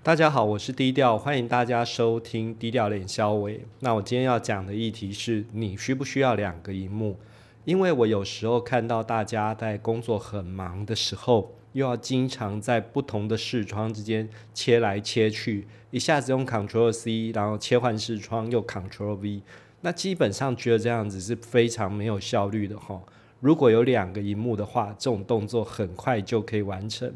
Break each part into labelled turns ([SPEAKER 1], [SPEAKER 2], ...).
[SPEAKER 1] 大家好，我是低调，欢迎大家收听低调脸肖伟。那我今天要讲的议题是你需不需要两个荧幕？因为我有时候看到大家在工作很忙的时候，又要经常在不同的视窗之间切来切去，一下子用 Control C，然后切换视窗又 Control V，那基本上觉得这样子是非常没有效率的哈。如果有两个荧幕的话，这种动作很快就可以完成。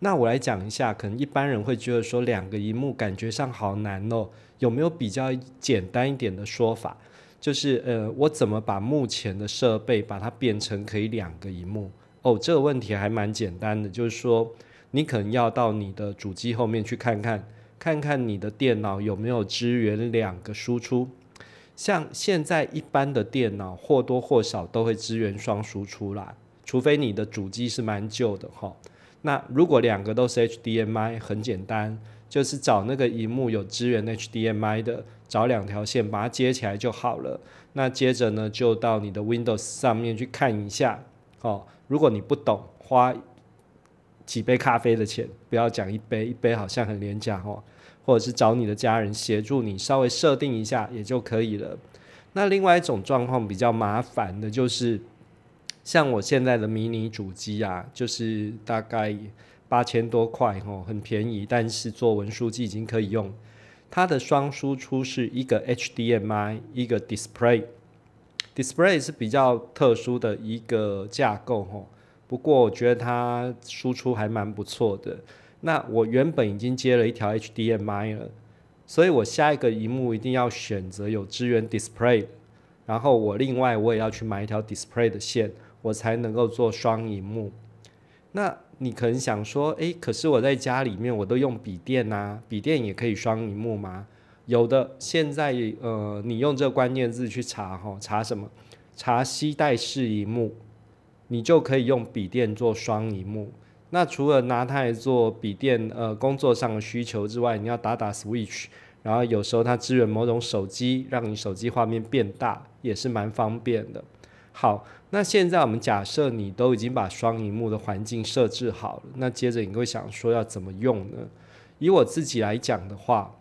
[SPEAKER 1] 那我来讲一下，可能一般人会觉得说两个荧幕感觉上好难哦，有没有比较简单一点的说法？就是呃，我怎么把目前的设备把它变成可以两个荧幕？哦，这个问题还蛮简单的，就是说你可能要到你的主机后面去看看，看看你的电脑有没有支援两个输出。像现在一般的电脑或多或少都会支援双输出啦，除非你的主机是蛮旧的哈。那如果两个都是 HDMI，很简单，就是找那个荧幕有支援 HDMI 的，找两条线把它接起来就好了。那接着呢，就到你的 Windows 上面去看一下。哦，如果你不懂，花几杯咖啡的钱，不要讲一杯，一杯好像很廉价哦。或者是找你的家人协助你稍微设定一下也就可以了。那另外一种状况比较麻烦的就是。像我现在的迷你主机啊，就是大概八千多块哦，很便宜，但是做文书机已经可以用。它的双输出是一个 HDMI，一个 Display。Display 是比较特殊的一个架构哦，不过我觉得它输出还蛮不错的。那我原本已经接了一条 HDMI 了，所以我下一个荧幕一定要选择有支援 Display，然后我另外我也要去买一条 Display 的线。我才能够做双荧幕。那你可能想说，诶，可是我在家里面我都用笔电呐，笔电也可以双荧幕吗？有的，现在呃，你用这个关键字去查哈，查什么？查吸带式荧幕，你就可以用笔电做双荧幕。那除了拿它来做笔电呃工作上的需求之外，你要打打 Switch，然后有时候它支援某种手机，让你手机画面变大，也是蛮方便的。好，那现在我们假设你都已经把双荧幕的环境设置好了，那接着你会想说要怎么用呢？以我自己来讲的话，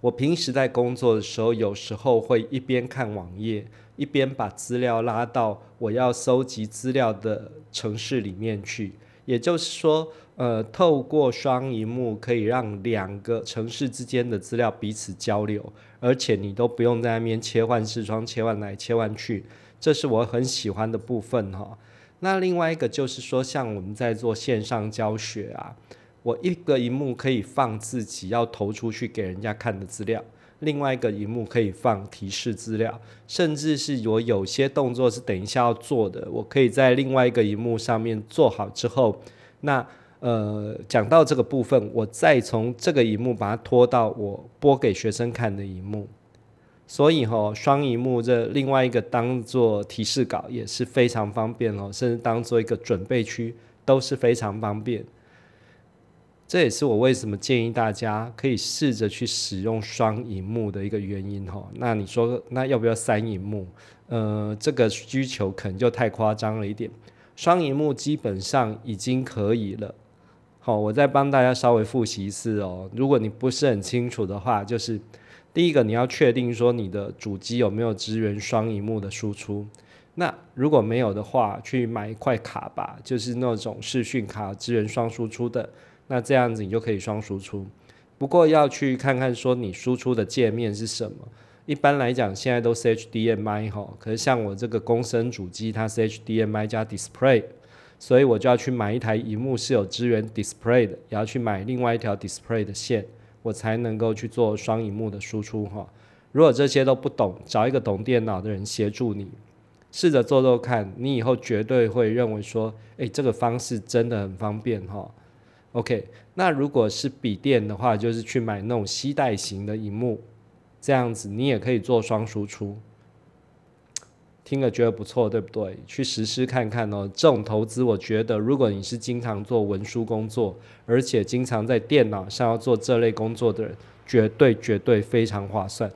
[SPEAKER 1] 我平时在工作的时候，有时候会一边看网页，一边把资料拉到我要搜集资料的城市里面去。也就是说，呃，透过双荧幕可以让两个城市之间的资料彼此交流，而且你都不用在那边切换视窗，切换来切换去。这是我很喜欢的部分哈。那另外一个就是说，像我们在做线上教学啊，我一个荧幕可以放自己要投出去给人家看的资料，另外一个荧幕可以放提示资料，甚至是我有些动作是等一下要做的，我可以在另外一个荧幕上面做好之后，那呃讲到这个部分，我再从这个荧幕把它拖到我播给学生看的荧幕。所以哈，双荧幕这另外一个当做提示稿也是非常方便哦，甚至当做一个准备区都是非常方便。这也是我为什么建议大家可以试着去使用双荧幕的一个原因哈。那你说那要不要三荧幕？呃，这个需求可能就太夸张了一点。双荧幕基本上已经可以了。好，我再帮大家稍微复习一次哦。如果你不是很清楚的话，就是。第一个，你要确定说你的主机有没有支援双荧幕的输出。那如果没有的话，去买一块卡吧，就是那种视讯卡支援双输出的。那这样子你就可以双输出。不过要去看看说你输出的界面是什么。一般来讲，现在都是 HDMI 哈，可是像我这个公升主机，它是 HDMI 加 Display，所以我就要去买一台荧幕是有支援 Display 的，也要去买另外一条 Display 的线。我才能够去做双荧幕的输出哈。如果这些都不懂，找一个懂电脑的人协助你，试着做做看，你以后绝对会认为说，诶，这个方式真的很方便哈。OK，那如果是笔电的话，就是去买那种吸带型的荧幕，这样子你也可以做双输出。听了觉得不错，对不对？去实施看看哦。这种投资，我觉得如果你是经常做文书工作，而且经常在电脑上要做这类工作的人，绝对绝对非常划算。